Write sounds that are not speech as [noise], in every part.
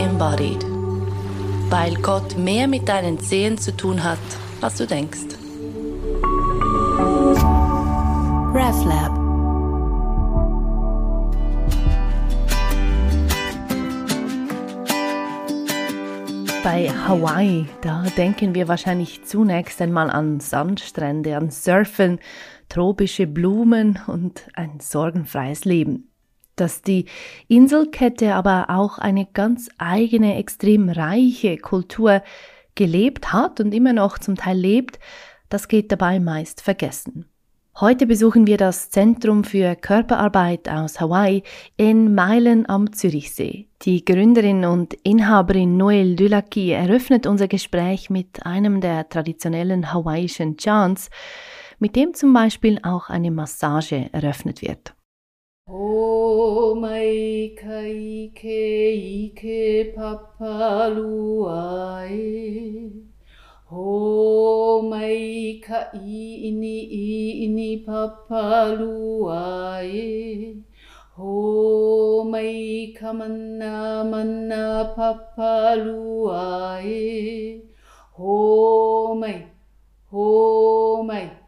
embodied. Weil Gott mehr mit deinen Zehen zu tun hat, als du denkst. RefLab Bei Hawaii, da denken wir wahrscheinlich zunächst einmal an Sandstrände, an Surfen, tropische Blumen und ein sorgenfreies Leben. Dass die Inselkette aber auch eine ganz eigene, extrem reiche Kultur gelebt hat und immer noch zum Teil lebt, das geht dabei meist vergessen. Heute besuchen wir das Zentrum für Körperarbeit aus Hawaii in Meilen am Zürichsee. Die Gründerin und Inhaberin Noel Dulaki eröffnet unser Gespräch mit einem der traditionellen hawaiischen Chants, mit dem zum Beispiel auch eine Massage eröffnet wird. O mai kai ke ike papaluae. O mai kai ini ini papaluae. O mai ka mana mana papaluae. O mai, o mai.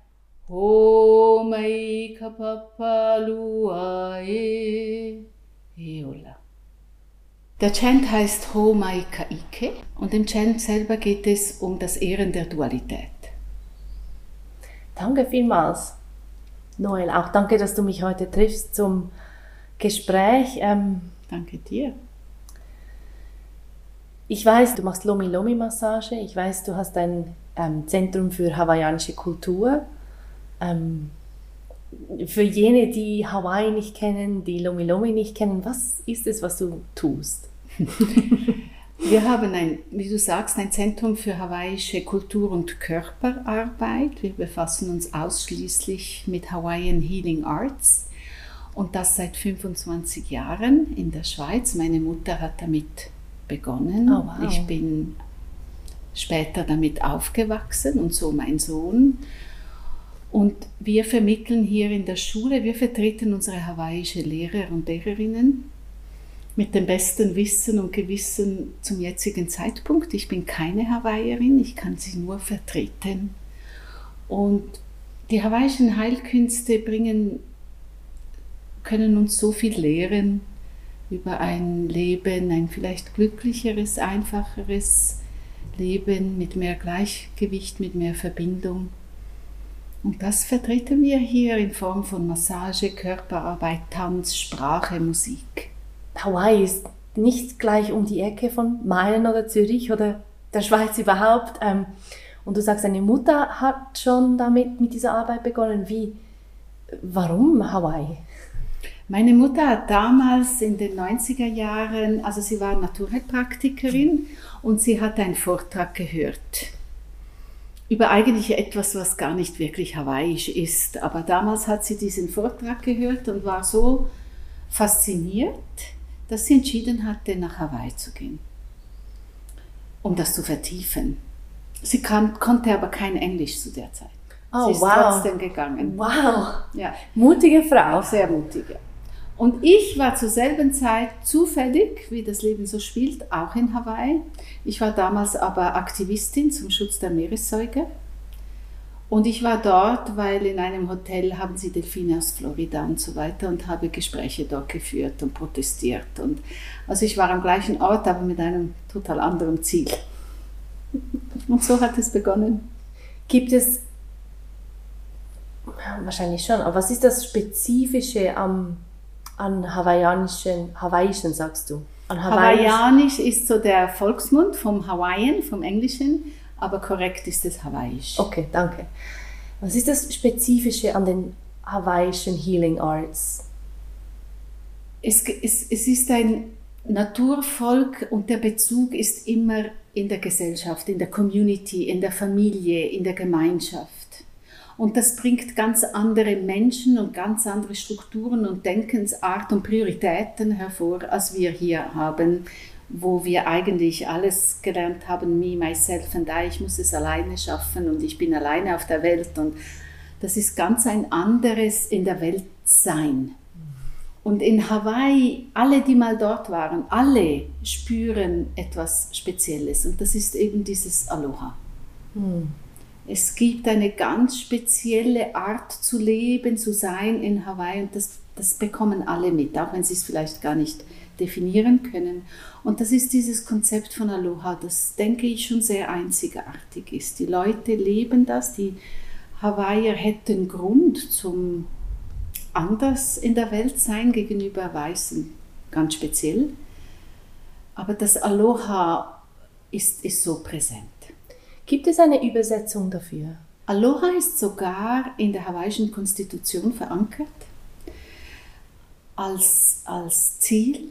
Eola. Der Chant heißt Ho Mai Kaike und im Chant selber geht es um das Ehren der Dualität. Danke vielmals, Noel. Auch danke, dass du mich heute triffst zum Gespräch. Ähm, danke dir. Ich weiß, du machst Lomi Lomi Massage. Ich weiß, du hast ein ähm, Zentrum für hawaiianische Kultur. Ähm, für jene, die Hawaii nicht kennen, die Lomi Lomi nicht kennen, was ist es, was du tust? [laughs] Wir haben ein, wie du sagst, ein Zentrum für hawaiische Kultur- und Körperarbeit. Wir befassen uns ausschließlich mit Hawaiian Healing Arts und das seit 25 Jahren in der Schweiz. Meine Mutter hat damit begonnen. Oh, wow. Ich bin später damit aufgewachsen und so mein Sohn. Und wir vermitteln hier in der Schule, wir vertreten unsere hawaiische Lehrer und Lehrerinnen mit dem besten Wissen und Gewissen zum jetzigen Zeitpunkt. Ich bin keine Hawaiierin, ich kann sie nur vertreten. Und die hawaiischen Heilkünste bringen, können uns so viel lehren über ein Leben, ein vielleicht glücklicheres, einfacheres Leben mit mehr Gleichgewicht, mit mehr Verbindung. Und das vertreten wir hier in Form von Massage, Körperarbeit, Tanz, Sprache, Musik. Hawaii ist nicht gleich um die Ecke von Meilen oder Zürich oder der Schweiz überhaupt. Ähm, und du sagst, deine Mutter hat schon damit, mit dieser Arbeit begonnen. Wie, warum Hawaii? Meine Mutter hat damals in den 90er Jahren, also sie war Naturheilpraktikerin und sie hat einen Vortrag gehört über eigentlich etwas, was gar nicht wirklich hawaiisch ist. Aber damals hat sie diesen Vortrag gehört und war so fasziniert, dass sie entschieden hatte, nach Hawaii zu gehen, um das zu vertiefen. Sie kann, konnte aber kein Englisch zu der Zeit. Oh, sie ist wow. trotzdem gegangen. Wow. Ja. Mutige Frau. Sehr mutige. Und ich war zur selben Zeit zufällig, wie das Leben so spielt, auch in Hawaii. Ich war damals aber Aktivistin zum Schutz der Meeressäuger und ich war dort, weil in einem Hotel haben sie Delfine aus Florida und so weiter und habe Gespräche dort geführt und protestiert. Und also ich war am gleichen Ort, aber mit einem total anderen Ziel. [laughs] Und so hat es begonnen. Gibt es wahrscheinlich schon, aber was ist das Spezifische am, an hawaiianischen, hawaiischen, sagst du? An Hawaiianisch ist so der Volksmund vom Hawaiian, vom Englischen aber korrekt ist es hawaiisch. Okay, danke. Was ist das Spezifische an den hawaiischen Healing Arts? Es, es, es ist ein Naturvolk und der Bezug ist immer in der Gesellschaft, in der Community, in der Familie, in der Gemeinschaft. Und das bringt ganz andere Menschen und ganz andere Strukturen und Denkensart und Prioritäten hervor, als wir hier haben wo wir eigentlich alles gelernt haben, me, myself and I, ich muss es alleine schaffen und ich bin alleine auf der Welt und das ist ganz ein anderes in der Welt sein. Und in Hawaii, alle, die mal dort waren, alle spüren etwas Spezielles. Und das ist eben dieses Aloha. Hm. Es gibt eine ganz spezielle Art zu leben, zu sein in Hawaii. Und das, das bekommen alle mit, auch wenn sie es vielleicht gar nicht definieren können. Und das ist dieses Konzept von Aloha, das denke ich schon sehr einzigartig ist. Die Leute leben das, die Hawaiier hätten Grund zum anders in der Welt sein gegenüber Weißen, ganz speziell. Aber das Aloha ist, ist so präsent. Gibt es eine Übersetzung dafür? Aloha ist sogar in der hawaiischen Konstitution verankert als, als Ziel,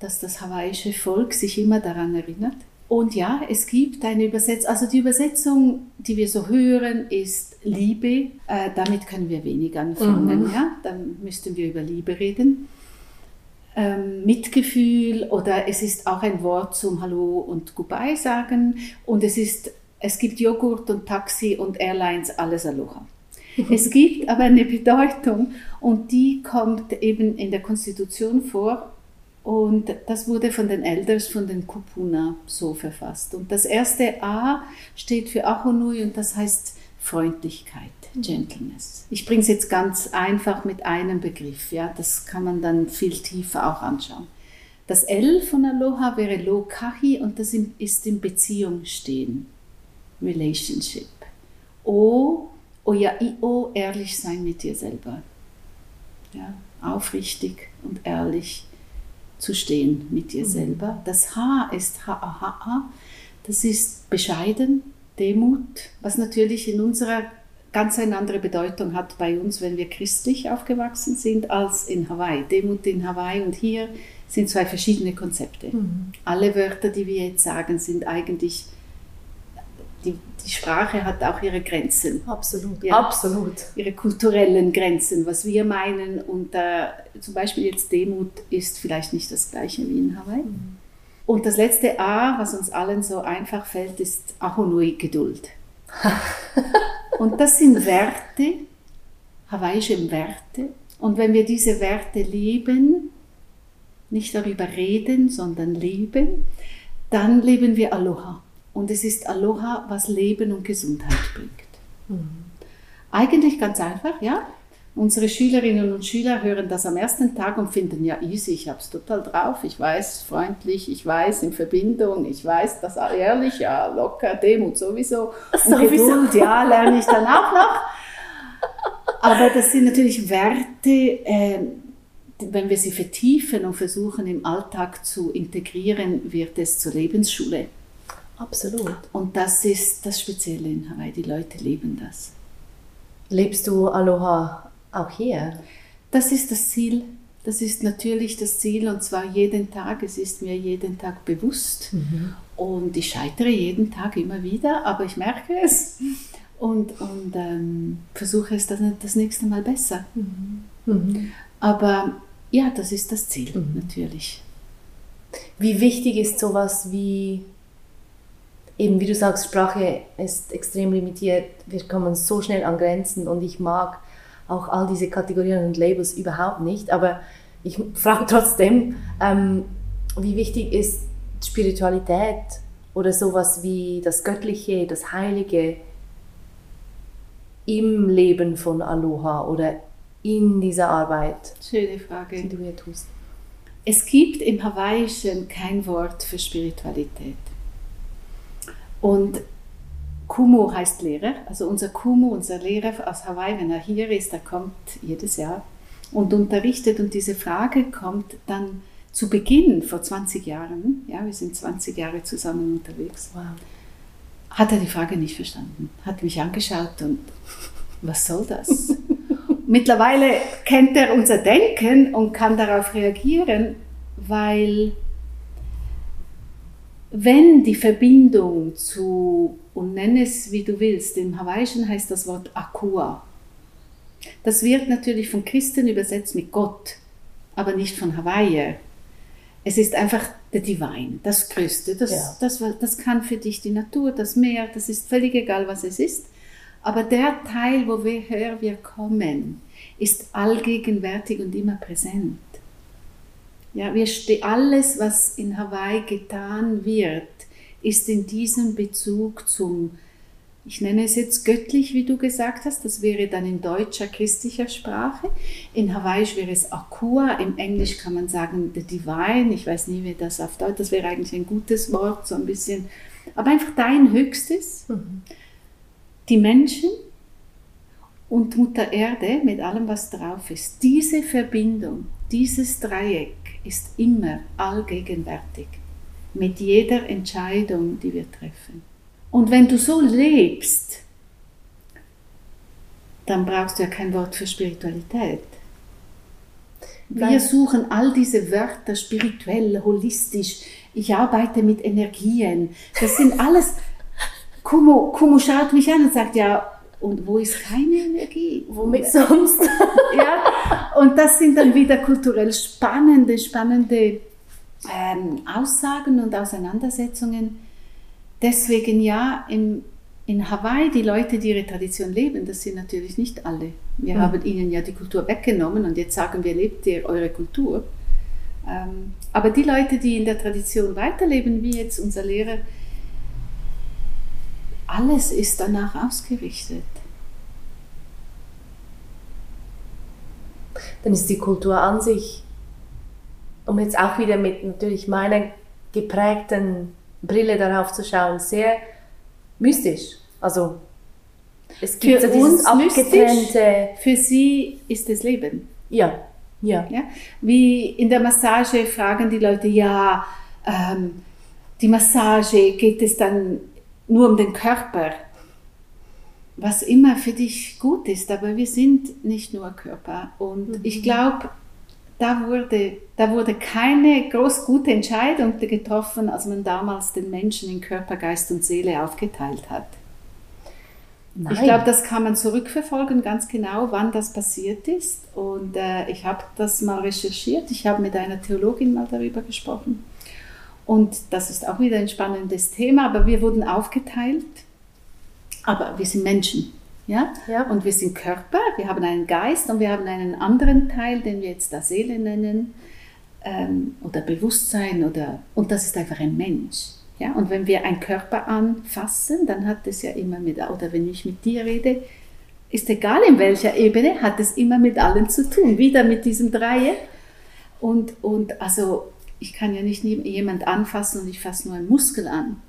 dass das hawaiische Volk sich immer daran erinnert. Und ja, es gibt eine Übersetzung, also die Übersetzung, die wir so hören, ist Liebe. Äh, damit können wir wenig anfangen. Mhm. Ja? Dann müssten wir über Liebe reden. Ähm, Mitgefühl oder es ist auch ein Wort zum Hallo und Goodbye sagen. Und es, ist, es gibt Joghurt und Taxi und Airlines, alles Aloha. Es gibt aber eine Bedeutung und die kommt eben in der Konstitution vor und das wurde von den Elders, von den Kupuna so verfasst. Und das erste A steht für Ahonui und das heißt Freundlichkeit, Gentleness. Ich bringe es jetzt ganz einfach mit einem Begriff. Ja, das kann man dann viel tiefer auch anschauen. Das L von Aloha wäre Lokahi und das ist in Beziehung stehen. Relationship. O, Oya O, ehrlich sein mit dir selber. Ja, aufrichtig und ehrlich zu stehen mit dir mhm. selber. Das H ist Ha-A-Ha-A. Das ist bescheiden, Demut, was natürlich in unserer ganz eine andere Bedeutung hat bei uns, wenn wir christlich aufgewachsen sind, als in Hawaii. Demut in Hawaii und hier sind zwei verschiedene Konzepte. Mhm. Alle Wörter, die wir jetzt sagen, sind eigentlich die, die Sprache hat auch ihre Grenzen. Absolut, ja, absolut. Ihre kulturellen Grenzen, was wir meinen. Und äh, zum Beispiel jetzt Demut ist vielleicht nicht das gleiche wie in Hawaii. Mhm. Und das letzte A, was uns allen so einfach fällt, ist Ahonui Geduld. [laughs] und das sind Werte, hawaiische Werte. Und wenn wir diese Werte leben, nicht darüber reden, sondern leben, dann leben wir Aloha. Und es ist Aloha, was Leben und Gesundheit bringt. Mhm. Eigentlich ganz einfach, ja. Unsere Schülerinnen und Schüler hören das am ersten Tag und finden, ja, easy, ich habe es total drauf, ich weiß, freundlich, ich weiß, in Verbindung, ich weiß, das ehrlich, ja, locker, Demut sowieso. Und Geduld, ja, lerne ich dann auch noch. Aber das sind natürlich Werte, äh, wenn wir sie vertiefen und versuchen im Alltag zu integrieren, wird es zur Lebensschule. Absolut. Und das ist das Spezielle in Hawaii. Die Leute leben das. Lebst du Aloha auch hier? Das ist das Ziel. Das ist natürlich das Ziel und zwar jeden Tag. Es ist mir jeden Tag bewusst mhm. und ich scheitere jeden Tag immer wieder, aber ich merke es und, und ähm, versuche es das, das nächste Mal besser. Mhm. Mhm. Aber ja, das ist das Ziel mhm. natürlich. Wie wichtig ist sowas wie eben wie du sagst, Sprache ist extrem limitiert. Wir kommen so schnell an Grenzen und ich mag auch all diese Kategorien und Labels überhaupt nicht. Aber ich frage [laughs] trotzdem, ähm, wie wichtig ist Spiritualität oder sowas wie das Göttliche, das Heilige im Leben von Aloha oder in dieser Arbeit? Schöne Frage. Die du hier tust. Es gibt im Hawaiischen kein Wort für Spiritualität. Und Kumu heißt Lehrer, also unser Kumu, unser Lehrer aus Hawaii, wenn er hier ist, er kommt jedes Jahr und unterrichtet und diese Frage kommt dann zu Beginn vor 20 Jahren, ja, wir sind 20 Jahre zusammen unterwegs, wow. hat er die Frage nicht verstanden, hat mich angeschaut und [laughs] was soll das? [laughs] Mittlerweile kennt er unser Denken und kann darauf reagieren, weil wenn die Verbindung zu, und nenn es wie du willst, im Hawaiischen heißt das Wort Akua. Das wird natürlich von Christen übersetzt mit Gott, aber nicht von Hawaii. Es ist einfach der Divine, das Größte. Das, ja. das, das kann für dich die Natur, das Meer, das ist völlig egal, was es ist. Aber der Teil, woher wir kommen, ist allgegenwärtig und immer präsent. Ja, wir alles, was in Hawaii getan wird, ist in diesem Bezug zum, ich nenne es jetzt göttlich, wie du gesagt hast, das wäre dann in deutscher christlicher Sprache. In Hawaiisch wäre es Akua, im Englisch kann man sagen the divine, ich weiß nie, wie das auf Deutsch, das wäre eigentlich ein gutes Wort, so ein bisschen, aber einfach dein Höchstes. Mhm. Die Menschen und Mutter Erde mit allem, was drauf ist. Diese Verbindung, dieses Dreieck ist immer allgegenwärtig mit jeder Entscheidung, die wir treffen. Und wenn du so lebst, dann brauchst du ja kein Wort für Spiritualität. Wir suchen all diese Wörter spirituell, holistisch. Ich arbeite mit Energien. Das sind alles. Kumo, Kumo schaut mich an und sagt, ja, und wo ist keine Energie? Womit sonst? [laughs] ja, und das sind dann wieder kulturell spannende, spannende ähm, Aussagen und Auseinandersetzungen. Deswegen ja, in, in Hawaii, die Leute, die ihre Tradition leben, das sind natürlich nicht alle. Wir mhm. haben ihnen ja die Kultur weggenommen und jetzt sagen wir, lebt ihr eure Kultur. Ähm, aber die Leute, die in der Tradition weiterleben, wie jetzt unser Lehrer, alles ist danach ausgerichtet. Dann ist die Kultur an sich, um jetzt auch wieder mit natürlich meiner geprägten Brille darauf zu schauen, sehr mystisch. Also es gibt für so uns abgetrennte. Für sie ist das Leben. Ja, ja. ja? Wie in der Massage fragen die Leute, ja, ähm, die Massage geht es dann nur um den Körper, was immer für dich gut ist, aber wir sind nicht nur Körper. Und mhm. ich glaube, da wurde, da wurde keine groß gute Entscheidung getroffen, als man damals den Menschen in Körper, Geist und Seele aufgeteilt hat. Nein. Ich glaube, das kann man zurückverfolgen, ganz genau, wann das passiert ist. Und äh, ich habe das mal recherchiert. Ich habe mit einer Theologin mal darüber gesprochen. Und das ist auch wieder ein spannendes Thema, aber wir wurden aufgeteilt. Aber wir sind Menschen. Ja? ja? Und wir sind Körper, wir haben einen Geist und wir haben einen anderen Teil, den wir jetzt da Seele nennen ähm, oder Bewusstsein oder und das ist einfach ein Mensch. Ja? Und wenn wir einen Körper anfassen, dann hat es ja immer mit, oder wenn ich mit dir rede, ist egal in welcher Ebene, hat es immer mit allen zu tun, wieder mit diesem Dreieck. Und, und also ich kann ja nicht jemand anfassen und ich fasse nur einen Muskel an.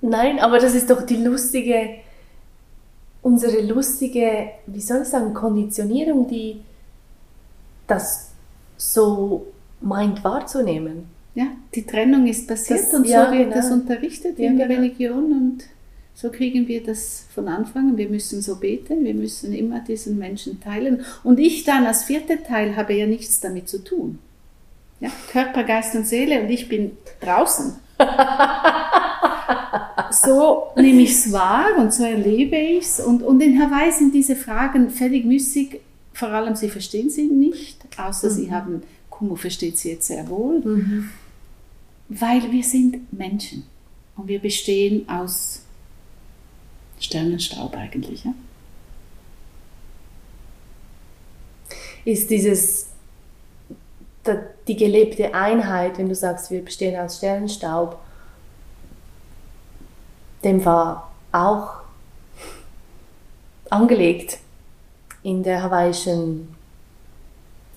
Nein, aber das ist doch die lustige, unsere lustige, wie soll ich sagen, Konditionierung, die das so meint wahrzunehmen. Ja, die Trennung ist passiert das, und so ja, wird genau. das unterrichtet ja, in der genau. Religion und so kriegen wir das von Anfang an. Wir müssen so beten, wir müssen immer diesen Menschen teilen. Und ich dann als vierter Teil habe ja nichts damit zu tun. Ja, Körper, Geist und Seele und ich bin draußen. [laughs] so nehme ich es wahr und so erlebe ich es. Und, und in Hawaii sind diese Fragen völlig müßig. Vor allem, sie verstehen sie nicht, außer mhm. sie haben, Kumu versteht sie jetzt sehr wohl. Mhm. Weil wir sind Menschen und wir bestehen aus Sternenstaub eigentlich. Ja? Ist dieses die gelebte Einheit, wenn du sagst, wir bestehen aus Sternenstaub, dem war auch angelegt in der hawaiischen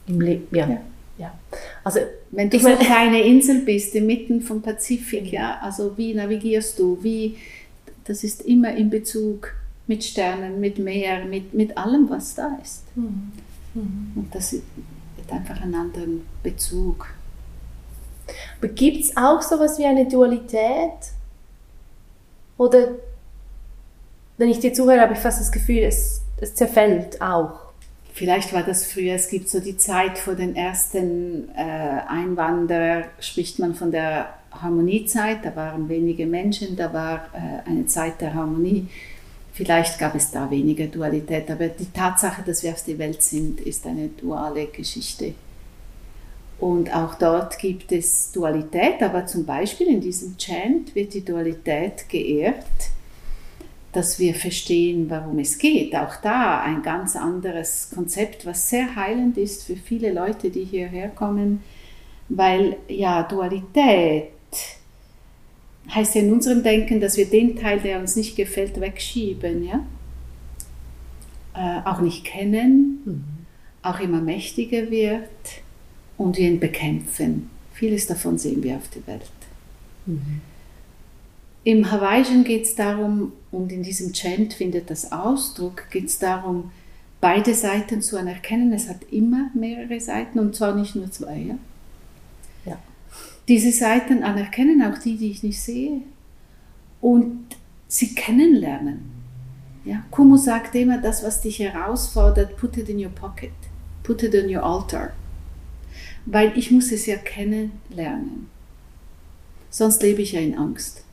im ja. ja. ja. Also wenn du so eine [laughs] kleine Insel bist, inmitten vom Pazifik, ja, also wie navigierst du, wie das ist immer in Bezug mit Sternen, mit Meer, mit, mit allem, was da ist. Mhm. Mhm. Und das hat einfach einen anderen Bezug. Aber gibt es auch so etwas wie eine Dualität? Oder wenn ich dir zuhöre, habe ich fast das Gefühl, es, es zerfällt auch. Vielleicht war das früher, es gibt so die Zeit vor den ersten äh, Einwanderern, spricht man von der Harmoniezeit, da waren wenige Menschen, da war äh, eine Zeit der Harmonie. Vielleicht gab es da weniger Dualität, aber die Tatsache, dass wir auf die Welt sind, ist eine duale Geschichte. Und auch dort gibt es Dualität, aber zum Beispiel in diesem Chant wird die Dualität geehrt, dass wir verstehen, warum es geht. Auch da ein ganz anderes Konzept, was sehr heilend ist für viele Leute, die hierher kommen. Weil ja, Dualität heißt ja in unserem Denken, dass wir den Teil, der uns nicht gefällt, wegschieben, ja? Äh, auch nicht kennen, mhm. auch immer mächtiger wird und wir ihn bekämpfen. Vieles davon sehen wir auf der Welt. Mhm. Im Hawaiischen geht es darum, und in diesem Chant findet das Ausdruck, geht es darum, beide Seiten zu anerkennen. Es hat immer mehrere Seiten und zwar nicht nur zwei. Ja? ja. Diese Seiten anerkennen, auch die, die ich nicht sehe, und sie kennenlernen. Ja? Kumu sagt immer, das, was dich herausfordert, put it in your pocket, put it in your altar. Weil ich muss es ja kennenlernen. Sonst lebe ich ja in Angst.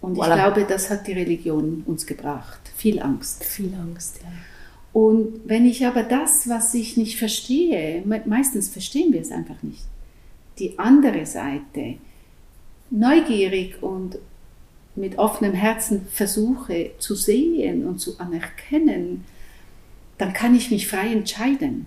Und voilà. ich glaube, das hat die Religion uns gebracht. Viel Angst. Viel Angst, ja. Und wenn ich aber das, was ich nicht verstehe, meistens verstehen wir es einfach nicht, die andere Seite neugierig und mit offenem Herzen versuche zu sehen und zu anerkennen, dann kann ich mich frei entscheiden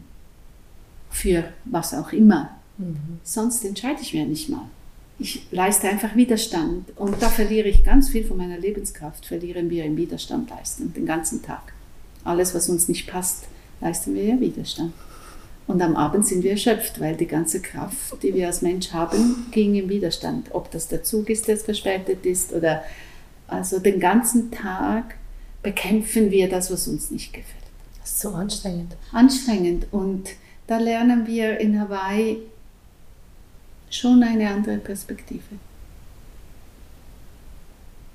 für was auch immer. Mhm. Sonst entscheide ich mir nicht mal. Ich leiste einfach Widerstand und da verliere ich ganz viel von meiner Lebenskraft, verlieren wir im Widerstand leisten, den ganzen Tag. Alles, was uns nicht passt, leisten wir ja Widerstand. Und am Abend sind wir erschöpft, weil die ganze Kraft, die wir als Mensch haben, ging im Widerstand. Ob das der Zug ist, der verspätet ist oder also den ganzen Tag bekämpfen wir das, was uns nicht gefällt. Das ist so anstrengend. Anstrengend. Und da lernen wir in Hawaii schon eine andere Perspektive.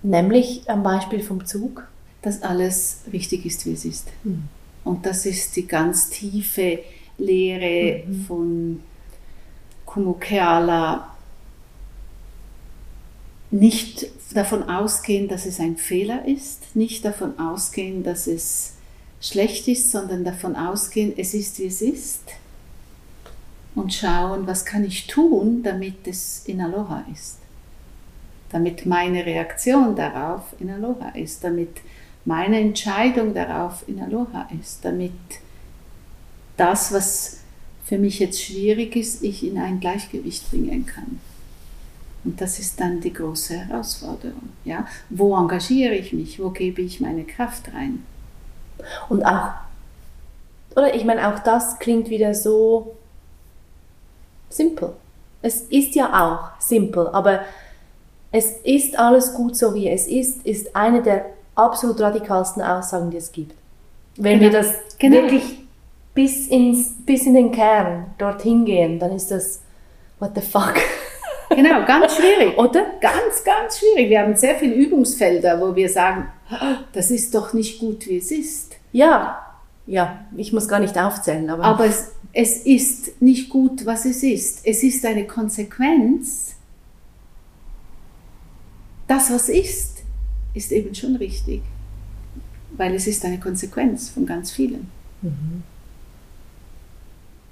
Nämlich am Beispiel vom Zug? Dass alles richtig ist, wie es ist. Mhm. Und das ist die ganz tiefe Lehre mhm. von Kumukeala. Nicht davon ausgehen, dass es ein Fehler ist, nicht davon ausgehen, dass es schlecht ist, sondern davon ausgehen, es ist, wie es ist und schauen, was kann ich tun, damit es in Aloha ist. Damit meine Reaktion darauf in Aloha ist, damit meine Entscheidung darauf in Aloha ist, damit das, was für mich jetzt schwierig ist, ich in ein Gleichgewicht bringen kann. Und das ist dann die große Herausforderung. Ja? Wo engagiere ich mich? Wo gebe ich meine Kraft rein? Und auch, oder ich meine, auch das klingt wieder so simpel. Es ist ja auch simpel, aber es ist alles gut so wie es ist, ist eine der absolut radikalsten Aussagen, die es gibt. Wenn genau. wir das genau. wirklich bis, ins, bis in den Kern dorthin gehen, dann ist das, what the fuck? Genau, ganz [laughs] schwierig, oder? Ganz, ganz schwierig. Wir haben sehr viele Übungsfelder, wo wir sagen, das ist doch nicht gut, wie es ist. Ja, ja, ich muss gar nicht aufzählen, aber. Aber es, es ist nicht gut, was es ist. Es ist eine Konsequenz. Das, was ist, ist eben schon richtig, weil es ist eine Konsequenz von ganz vielen. Mhm.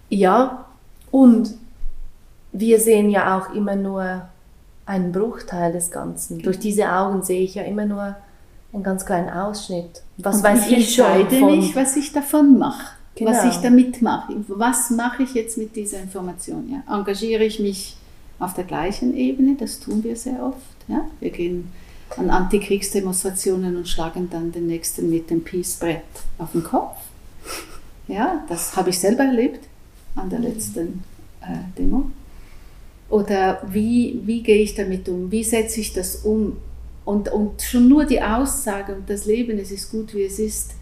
Ja, und wir sehen ja auch immer nur einen Bruchteil des Ganzen. Durch diese Augen sehe ich ja immer nur einen ganz kleinen Ausschnitt. Was und weiß ich, ich entscheide schon mich, was ich davon mache. Genau. was ich damit mache. Was mache ich jetzt mit dieser Information? Ja? Engagiere ich mich auf der gleichen Ebene? Das tun wir sehr oft. Ja? Wir gehen an Antikriegsdemonstrationen und schlagen dann den nächsten mit dem Peace-Brett auf den Kopf. Ja, das habe ich selber erlebt an der letzten äh, Demo. Oder wie, wie gehe ich damit um? Wie setze ich das um? Und, und schon nur die Aussage und das Leben, es ist gut, wie es ist,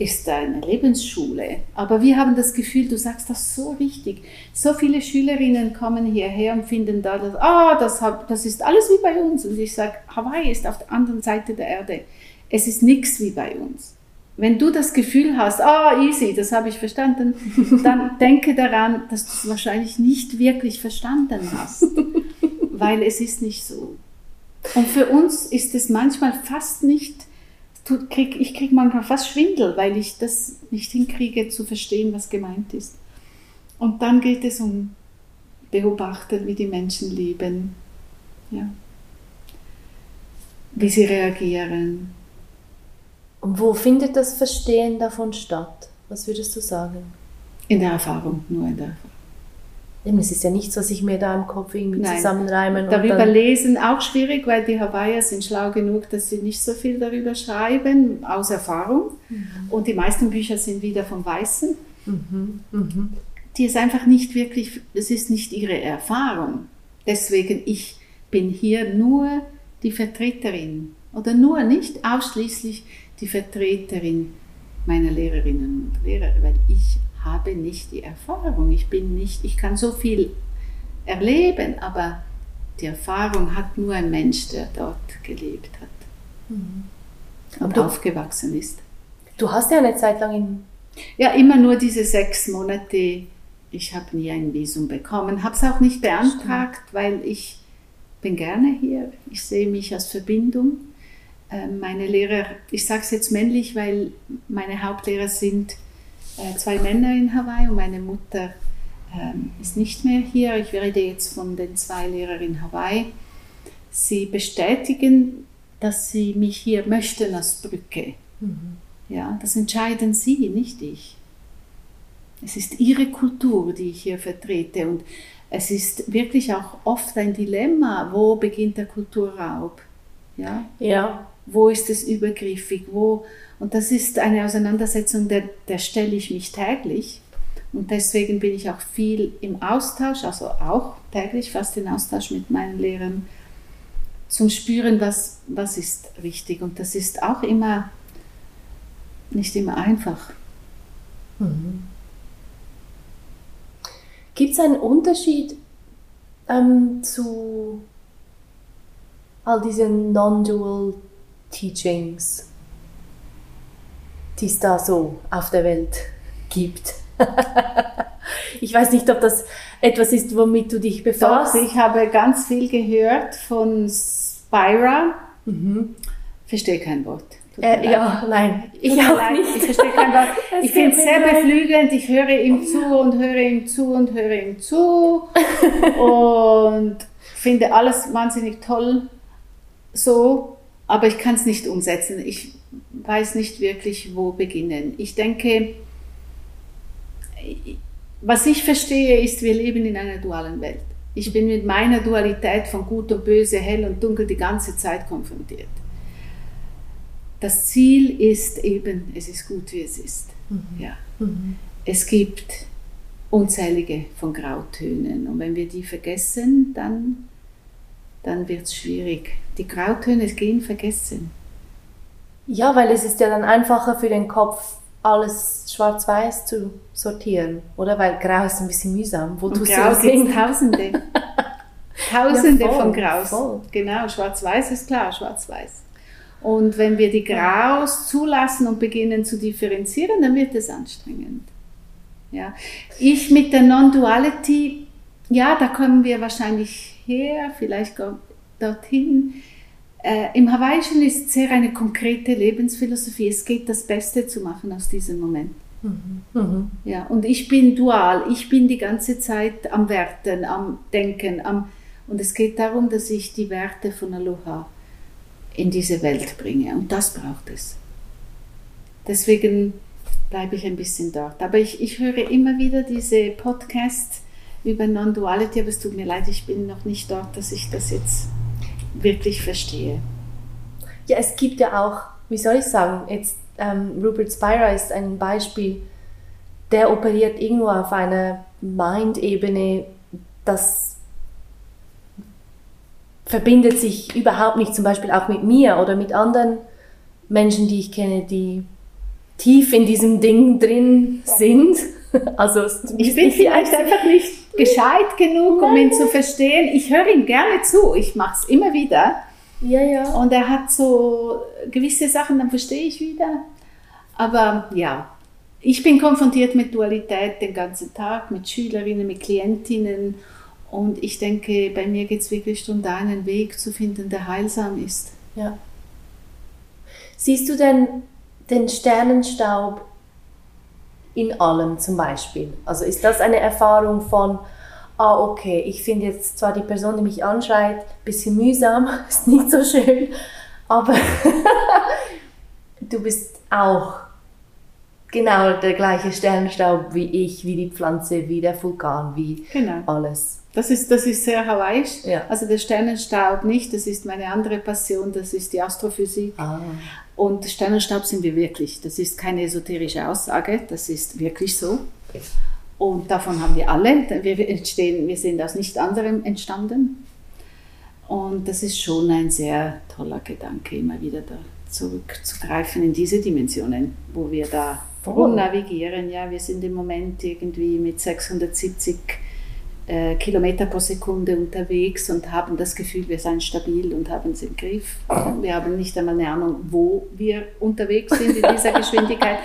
ist eine Lebensschule. Aber wir haben das Gefühl, du sagst das so richtig. So viele Schülerinnen kommen hierher und finden da, dass, ah, das, das ist alles wie bei uns. Und ich sage, Hawaii ist auf der anderen Seite der Erde. Es ist nichts wie bei uns. Wenn du das Gefühl hast, ah, easy, das habe ich verstanden, [laughs] dann denke daran, dass du es wahrscheinlich nicht wirklich verstanden hast. [laughs] Weil es ist nicht so. Und für uns ist es manchmal fast nicht krieg, ich kriege manchmal fast Schwindel, weil ich das nicht hinkriege zu verstehen, was gemeint ist. Und dann geht es um beobachten, wie die Menschen leben, ja. wie sie reagieren. Und wo findet das Verstehen davon statt? Was würdest du sagen? In der Erfahrung, nur in der Erfahrung. Es ist ja nicht so, dass ich mir da im Kopf irgendwie Nein. zusammenreimen Darüber lesen auch schwierig, weil die Hawaiier sind schlau genug, dass sie nicht so viel darüber schreiben, aus Erfahrung. Mhm. Und die meisten Bücher sind wieder von Weißen. Mhm. Mhm. Die ist einfach nicht wirklich, es ist nicht ihre Erfahrung. Deswegen, ich bin hier nur die Vertreterin oder nur nicht ausschließlich die Vertreterin meiner Lehrerinnen und Lehrer, weil ich habe nicht die Erfahrung. Ich bin nicht, ich kann so viel erleben, aber die Erfahrung hat nur ein Mensch, der dort gelebt hat mhm. und du, aufgewachsen ist. Du hast ja eine Zeit lang in. Ja, immer nur diese sechs Monate. Ich habe nie ein Visum bekommen, habe es auch nicht beantragt, Stimmt. weil ich bin gerne hier. Ich sehe mich als Verbindung. Ähm, meine Lehrer, ich sage es jetzt männlich, weil meine Hauptlehrer sind zwei Männer in Hawaii und meine Mutter ähm, ist nicht mehr hier. Ich rede jetzt von den zwei Lehrern in Hawaii. Sie bestätigen, dass sie mich hier möchten als Brücke. Mhm. Ja, das entscheiden sie, nicht ich. Es ist ihre Kultur, die ich hier vertrete und es ist wirklich auch oft ein Dilemma, wo beginnt der Kulturraub? Ja. ja. Wo ist es übergriffig? Wo, und das ist eine Auseinandersetzung, der, der stelle ich mich täglich. Und deswegen bin ich auch viel im Austausch, also auch täglich fast in Austausch mit meinen Lehrern, zum Spüren, was, was ist richtig. Und das ist auch immer nicht immer einfach. Mhm. Gibt es einen Unterschied ähm, zu all diesen Non-Dual Teachings? die es da so auf der Welt gibt. [laughs] ich weiß nicht, ob das etwas ist, womit du dich befasst. Doch, ich habe ganz viel gehört von Spira. Mhm. Verstehe kein Wort. Äh, ja, nein, ich auch leid. nicht. Ich verstehe kein Wort. [laughs] ich finde es sehr beflügelnd. Ich höre ihm zu und höre ihm zu und höre ihm zu [laughs] und finde alles wahnsinnig toll so, aber ich kann es nicht umsetzen. Ich weiß nicht wirklich, wo beginnen. Ich denke, was ich verstehe, ist, wir leben in einer dualen Welt. Ich bin mit meiner Dualität von Gut und Böse, Hell und Dunkel die ganze Zeit konfrontiert. Das Ziel ist eben, es ist gut, wie es ist. Mhm. Ja. Mhm. Es gibt unzählige von Grautönen und wenn wir die vergessen, dann, dann wird es schwierig. Die Grautöne gehen vergessen. Ja, weil es ist ja dann einfacher für den Kopf, alles schwarz-weiß zu sortieren, oder? Weil Grau ist ein bisschen mühsam. Wo Und Grau gibt Tausende. [laughs] Tausende ja, voll, von Graus. Voll. Genau, schwarz-weiß ist klar, schwarz-weiß. Und wenn wir die Graus zulassen und beginnen zu differenzieren, dann wird es anstrengend. Ja. Ich mit der Non-Duality, ja, da kommen wir wahrscheinlich her, vielleicht dorthin. Äh, Im Hawaiischen ist sehr eine konkrete Lebensphilosophie. Es geht, das Beste zu machen aus diesem Moment. Mhm. Mhm. Ja, und ich bin dual. Ich bin die ganze Zeit am Werten, am Denken. Am, und es geht darum, dass ich die Werte von Aloha in diese Welt bringe. Und das braucht es. Deswegen bleibe ich ein bisschen dort. Aber ich, ich höre immer wieder diese Podcasts über Non-Duality, aber es tut mir leid, ich bin noch nicht dort, dass ich das jetzt wirklich verstehe. Ja, es gibt ja auch, wie soll ich sagen, jetzt ähm, Rupert Spira ist ein Beispiel, der operiert irgendwo auf einer Mind-Ebene, das verbindet sich überhaupt nicht zum Beispiel auch mit mir oder mit anderen Menschen, die ich kenne, die tief in diesem Ding drin sind. [laughs] Also ich bin vielleicht einfach nicht gescheit genug, um ihn zu verstehen. Ich höre ihm gerne zu, ich mache es immer wieder. Ja, ja. Und er hat so gewisse Sachen, dann verstehe ich wieder. Aber ja, ich bin konfrontiert mit Dualität den ganzen Tag, mit Schülerinnen, mit Klientinnen. Und ich denke, bei mir geht es wirklich darum, da einen Weg zu finden, der heilsam ist. Ja. Siehst du denn den Sternenstaub in allem zum Beispiel? Also ist das eine Erfahrung von, ah okay, ich finde jetzt zwar die Person, die mich anschreit, ein bisschen mühsam, [laughs] ist nicht so schön, aber [laughs] du bist auch Genau, der gleiche Sternenstaub wie ich, wie die Pflanze, wie der Vulkan, wie Genau. alles. Das ist, das ist sehr hawaiisch. Ja. Also der Sternenstaub nicht, das ist meine andere Passion, das ist die Astrophysik. Ah. Und Sternenstaub sind wir wirklich. Das ist keine esoterische Aussage, das ist wirklich so. Und davon haben wir alle. Wir, entstehen, wir sind aus nichts anderem entstanden. Und das ist schon ein sehr toller Gedanke, immer wieder da zurückzugreifen in diese Dimensionen, wo wir da Voll. rumnavigieren. Ja, wir sind im Moment irgendwie mit 670 äh, Kilometer pro Sekunde unterwegs und haben das Gefühl, wir seien stabil und haben es im Griff. Wir haben nicht einmal eine Ahnung, wo wir unterwegs sind in dieser [laughs] Geschwindigkeit.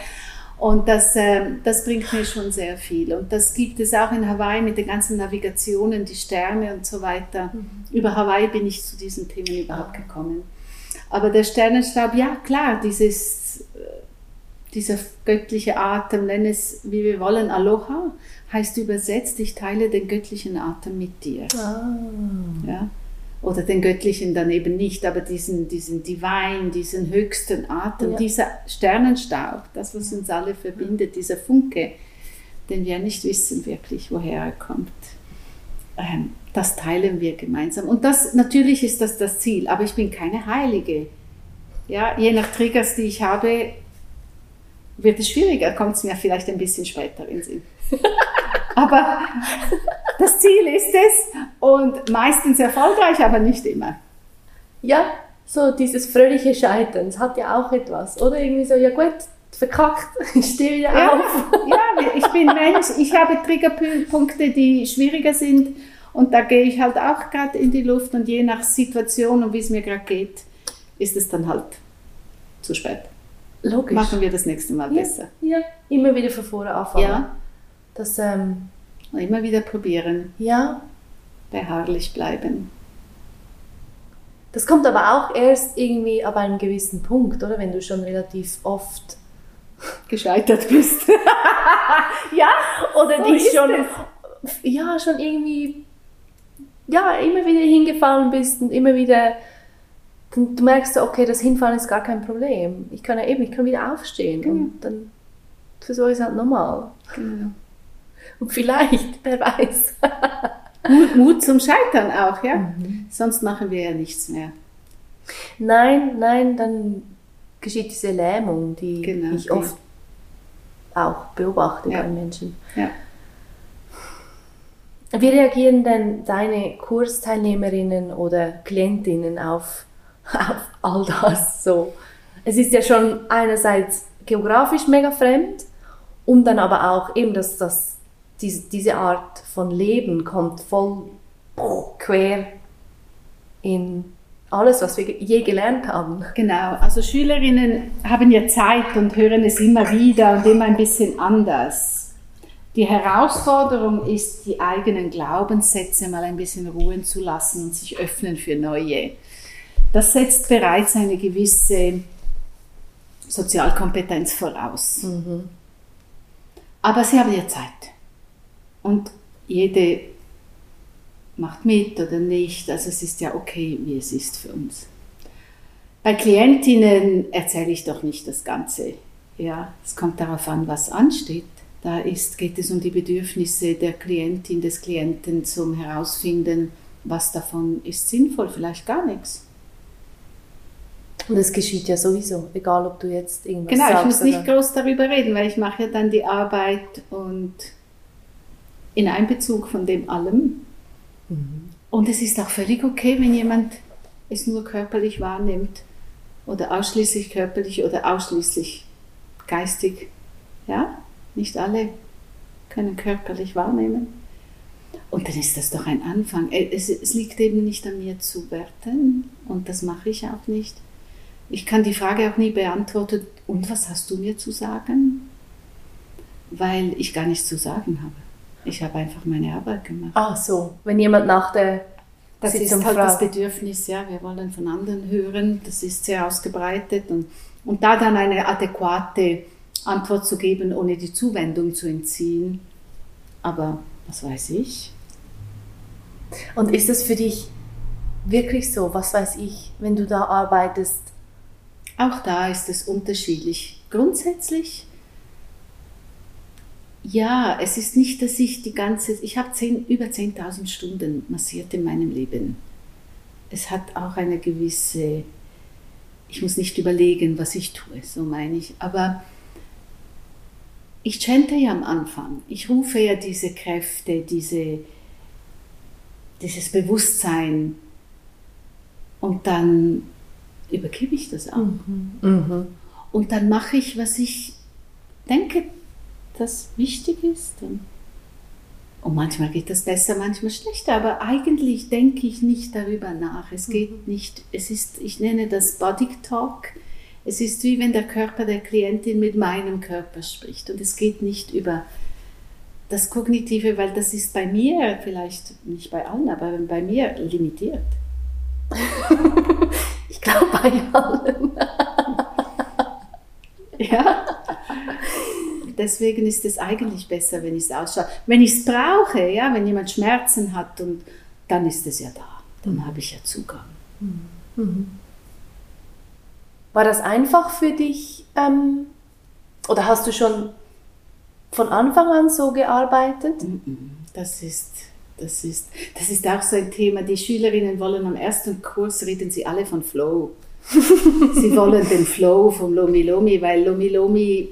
Und das, ähm, das bringt mir schon sehr viel. Und das gibt es auch in Hawaii mit den ganzen Navigationen, die Sterne und so weiter. Über Hawaii bin ich zu diesen Themen überhaupt gekommen. Aber der Sternenstaub, ja klar, dieses, dieser göttliche Atem, nenn es wie wir wollen, Aloha, heißt übersetzt, ich teile den göttlichen Atem mit dir. Ah. Ja? Oder den göttlichen dann eben nicht, aber diesen, diesen Divine, diesen höchsten Atem, Ja. dieser Sternenstaub, das, was uns alle verbindet, dieser Funke, den wir nicht wissen wirklich, woher er kommt. Ähm, das teilen wir gemeinsam. Und das, natürlich ist das das Ziel, aber ich bin keine Heilige. Ja, je nach Triggers, die ich habe, wird es schwieriger, kommt es mir vielleicht ein bisschen später in Sinn. [laughs] aber das Ziel ist es und meistens erfolgreich, aber nicht immer. Ja, so dieses fröhliche Scheitern, das hat ja auch etwas. Oder irgendwie so, ja gut, verkackt, [laughs] ich stehe wieder Ja, auf. ja, ich bin Mensch, ich habe Triggerpunkte, die schwieriger sind und da gehe ich halt auch gerade in die Luft und je nach Situation und wie es mir gerade geht, ist es dann halt zu spät. Logisch. Machen wir das nächste Mal ja, besser. ja, immer wieder von vorne anfangen. Ja. Das, ähm, Und immer wieder probieren, ja, beharrlich bleiben. das kommt aber auch erst irgendwie ab einem gewissen Punkt, oder? Wenn du schon relativ oft [laughs] Gescheitert bist. [laughs] ja, oder So dich schon, ja, schon irgendwie, ja, immer wieder hingefallen bist und immer wieder, dann, du merkst, so, okay, das Hinfallen ist gar kein Problem. Ich kann ja eben, ich kann wieder aufstehen Genau. und dann versuche ich es halt nochmal. Genau. Und vielleicht, [laughs] wer weiß. Mut, Mut zum Scheitern auch, ja. Sonst machen wir ja nichts mehr. Nein, nein, dann geschieht diese Lähmung, die Genau, ich die- oft auch beobachte Ja. bei Menschen. Ja. Wie reagieren denn deine Kursteilnehmerinnen oder Klientinnen auf, auf all das so? Es ist ja schon einerseits geografisch mega fremd und dann aber auch eben, dass das, diese, diese Art von Leben kommt voll quer in alles, was wir je gelernt haben. Genau, also Schülerinnen haben ja Zeit und hören es immer wieder und immer ein bisschen anders. Die Herausforderung ist, die eigenen Glaubenssätze mal ein bisschen ruhen zu lassen und sich öffnen für neue. Das setzt bereits eine gewisse Sozialkompetenz voraus. Aber sie haben ja Zeit. Und jede macht mit oder nicht. Also es ist ja okay, wie es ist für uns. Bei Klientinnen erzähle ich doch nicht das Ganze. Ja, es kommt darauf an, was ansteht. Da ist, geht es um die Bedürfnisse der Klientin, des Klienten zum Herausfinden, was davon ist sinnvoll, vielleicht gar nichts. Und es geschieht ja sowieso, egal ob du jetzt irgendwas Genau, ich sagst. muss nicht groß darüber reden, weil ich mache ja dann die Arbeit und in Einbezug von dem allem. Und es ist auch völlig okay, wenn jemand es nur körperlich wahrnimmt oder ausschließlich körperlich oder ausschließlich geistig. Ja, nicht alle können körperlich wahrnehmen. Und dann ist das doch ein Anfang. Äh, Es, es liegt eben nicht an mir zu werten und das mache ich auch nicht. Ich kann die Frage auch nie beantworten, und was hast du mir zu sagen? Weil ich gar nichts zu sagen habe. Ich habe einfach meine Arbeit gemacht. Ah, so. Wenn jemand nach der Das Sitzung ist halt das fragt. Bedürfnis, ja, wir wollen von anderen hören, das ist sehr ausgebreitet und, und da dann eine adäquate Antwort zu geben, ohne die Zuwendung zu entziehen. Aber was weiß ich? Und ist es für dich wirklich so, was weiß ich, wenn du da arbeitest? Auch da ist es unterschiedlich. Grundsätzlich Ja, es ist nicht, dass ich die ganze, ich habe zehn, über 10.000 Stunden massiert in meinem Leben. Es hat auch eine gewisse, ich muss nicht überlegen, was ich tue, so meine ich. Aber ich chante ja am Anfang. Ich rufe ja diese Kräfte, diese, dieses Bewusstsein und dann übergebe ich das auch. Mhm. Mhm. Und dann mache ich, was ich denke, das wichtig ist. Und, manchmal geht das besser, manchmal schlechter, aber eigentlich denke ich nicht darüber nach. Es geht mhm. nicht, es ist, ich nenne das Body Talk. Es ist wie wenn der Körper der Klientin mit meinem Körper spricht und es geht nicht über das Kognitive, weil das ist bei mir, vielleicht nicht bei allen, aber bei mir limitiert. [laughs] ich glaube bei allen. ja deswegen ist es eigentlich besser, wenn ich es ausschaue. Wenn ich es brauche, ja, wenn jemand Schmerzen hat, und, dann ist es ja da. Dann habe ich ja Zugang. Mhm. mhm. War das einfach für dich ähm, oder hast du schon von Anfang an so gearbeitet? Mhm. Das ist, das, ist, das ist auch so ein Thema. Die Schülerinnen wollen am ersten Kurs reden sie alle von Flow. [laughs] sie wollen den Flow vom Lomi Lomi, weil Lomi Lomi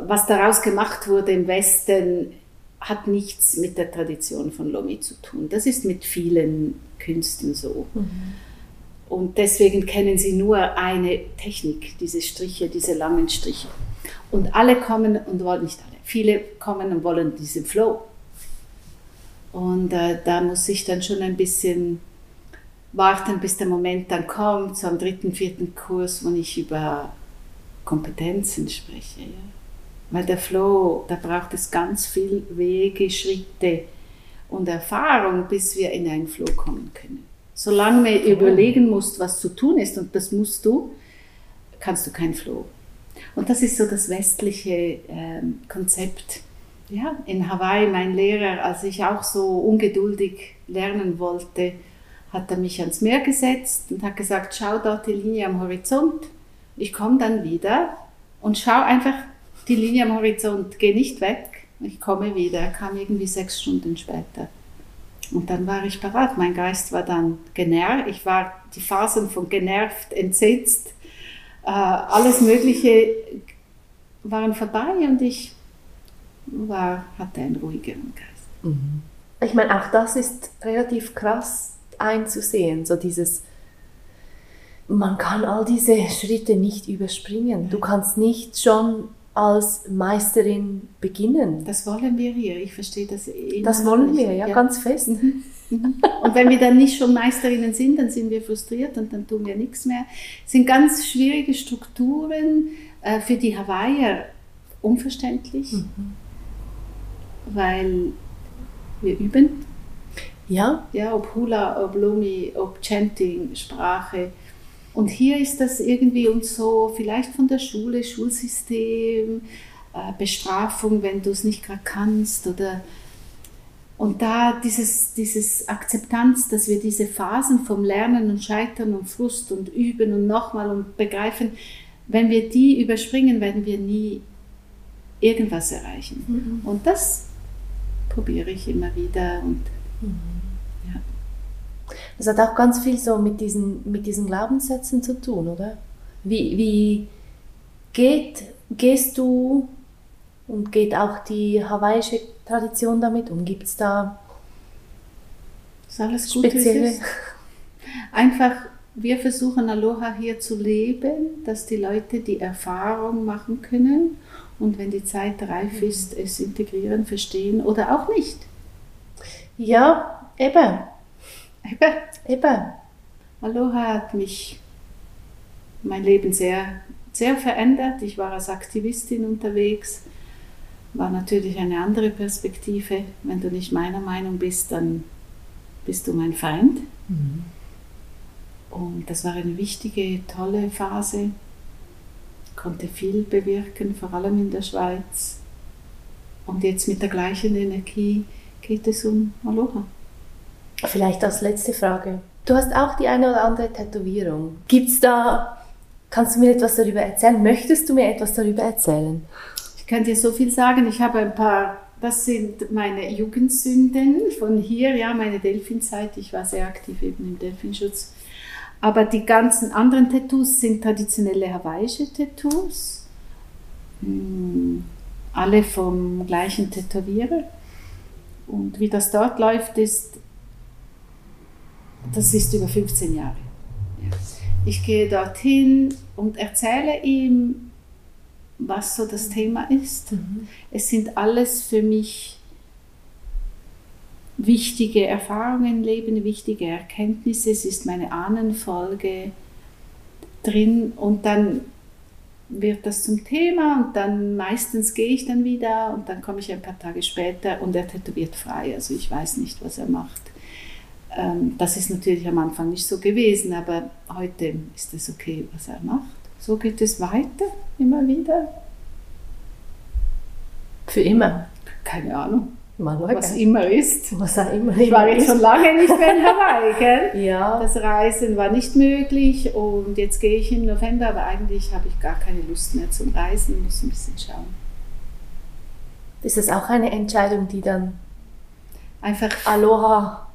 was daraus gemacht wurde im Westen, hat nichts mit der Tradition von Lomi zu tun. Das ist mit vielen Künsten so. Mhm. Und deswegen kennen sie nur eine Technik, diese Striche, diese langen Striche. Und alle kommen und wollen, nicht alle, viele kommen und wollen diesen Flow. Und äh, da muss ich dann schon ein bisschen warten, bis der Moment dann kommt, so am dritten, vierten Kurs, wo ich über Kompetenzen spreche. Ja. Weil der Flow, da braucht es ganz viel Wege, Schritte und Erfahrung, bis wir in einen Flow kommen können. Solange man überlegen muss, was zu tun ist, und das musst du, kannst du keinen Flow. Und das ist so das westliche ähm, Konzept. Ja, in Hawaii, mein Lehrer, als ich auch so ungeduldig lernen wollte, hat er mich ans Meer gesetzt und hat gesagt, schau dort die Linie am Horizont, ich komme dann wieder und schau einfach die Linie am Horizont, geh nicht weg, ich komme wieder. Er kam irgendwie sechs Stunden später. Und dann war ich parat. Mein Geist war dann genervt. Ich war die Phasen von genervt, entsetzt, äh, alles Mögliche waren vorbei und ich war, hatte einen ruhigeren Geist. Mhm. Ich meine, auch das ist relativ krass einzusehen, so dieses, man kann all diese Schritte nicht überspringen. Du kannst nicht schon als Meisterin beginnen. Das wollen wir hier, ich verstehe das. Eh das wollen wir, ja, ja, ganz fest. Mhm. Mhm. und wenn wir dann nicht schon Meisterinnen sind, dann sind wir frustriert und dann tun wir nichts mehr. Es sind ganz schwierige Strukturen, äh, für die Hawaiier unverständlich, mhm. Weil wir üben. Ja. Ja, ob Hula, ob Lumi, ob Chanting, Sprache. Und hier ist das irgendwie uns so, vielleicht von der Schule, Schulsystem, äh, Bestrafung, wenn du es nicht gerade kannst oder und da dieses, dieses Akzeptanz, dass wir diese Phasen vom Lernen und Scheitern und Frust und Üben und nochmal und begreifen, wenn wir die überspringen, werden wir nie irgendwas erreichen. Mhm. Und das probiere ich immer wieder und mhm. Das hat auch ganz viel so mit diesen, mit diesen Glaubenssätzen zu tun, oder? Wie, wie geht, gehst du und geht auch die hawaiische Tradition damit um? Gibt es da ist alles gut, spezielle? [laughs] Einfach, wir versuchen Aloha hier zu leben, dass die Leute die Erfahrung machen können und wenn die Zeit reif ist, es integrieren, verstehen oder auch nicht. Ja, eben. Eben. Eben. Aloha hat mich mein Leben sehr, sehr verändert. Ich war als Aktivistin unterwegs, war natürlich eine andere Perspektive. Wenn du nicht meiner Meinung bist, dann bist du mein Feind. Mhm. Und das war eine wichtige, tolle Phase. Konnte viel bewirken, vor allem in der Schweiz. Und jetzt mit der gleichen Energie geht es um Aloha. Vielleicht als letzte Frage. Du hast auch die eine oder andere Tätowierung. Gibt's da, kannst du mir etwas darüber erzählen? Möchtest du mir etwas darüber erzählen? Ich kann dir so viel sagen. Ich habe ein paar, das sind meine Jugendsünden von hier, ja, meine Delfinzeit. Ich war sehr aktiv eben im Delfinschutz. Aber die ganzen anderen Tattoos sind traditionelle hawaiische Tattoos. Hm, alle vom gleichen Tätowierer. Und wie das dort läuft, ist, das ist über 15 Jahre. Ich gehe dorthin und erzähle ihm, was so das Thema ist. Mhm. Es sind alles für mich wichtige Erfahrungen Leben, wichtige Erkenntnisse. Es ist meine Ahnenfolge drin und dann wird das zum Thema und dann meistens gehe ich dann wieder und dann komme ich ein paar Tage später und er tätowiert frei. Also ich weiß nicht, was er macht. Ähm, das ist natürlich am Anfang nicht so gewesen, aber heute ist es okay, was er macht. So geht es weiter, immer wieder. Für immer? Keine Ahnung. Mal was immer ist. Was auch immer. Ich war jetzt schon lange nicht mehr in [laughs] Hawaii, gell? Ja. Das Reisen war nicht möglich und jetzt gehe ich im November, aber eigentlich habe ich gar keine Lust mehr zum Reisen, muss ein bisschen schauen. Ist das auch eine Entscheidung, die dann einfach Aloha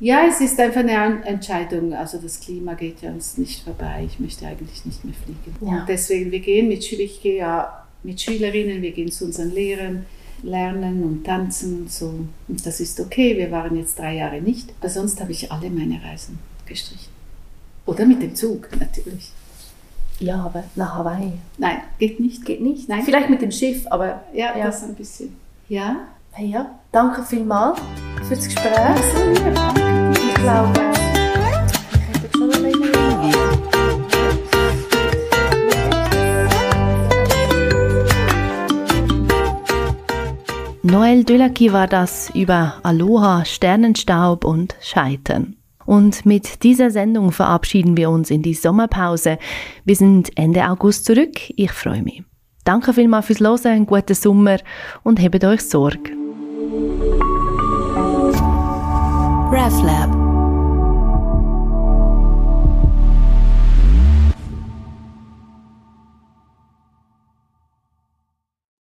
ja, es ist einfach eine Entscheidung. Also das Klima geht ja uns nicht vorbei. Ich möchte eigentlich nicht mehr fliegen. Ja. Und deswegen, wir gehen mit, ich gehe ja mit Schülerinnen, wir gehen zu unseren Lehrern, lernen und tanzen und so. Und das ist okay. Wir waren jetzt drei Jahre nicht. Aber sonst habe ich alle meine Reisen gestrichen. Oder mit dem Zug, natürlich. Ja, aber nach Hawaii. Nein, geht nicht. Geht nicht. Nein. Vielleicht mit dem Schiff, aber. Ja, ja. das ein bisschen. Ja. Hey, ja. Danke vielmals für das Gespräch. Ja, ich glaube, Noel Dölaki war das über Aloha, Sternenstaub und Scheitern. Und mit dieser Sendung verabschieden wir uns in die Sommerpause. Wir sind Ende August zurück. Ich freue mich. Danke vielmals fürs Hören, einen guten Sommer und hebt euch Sorge. RefLab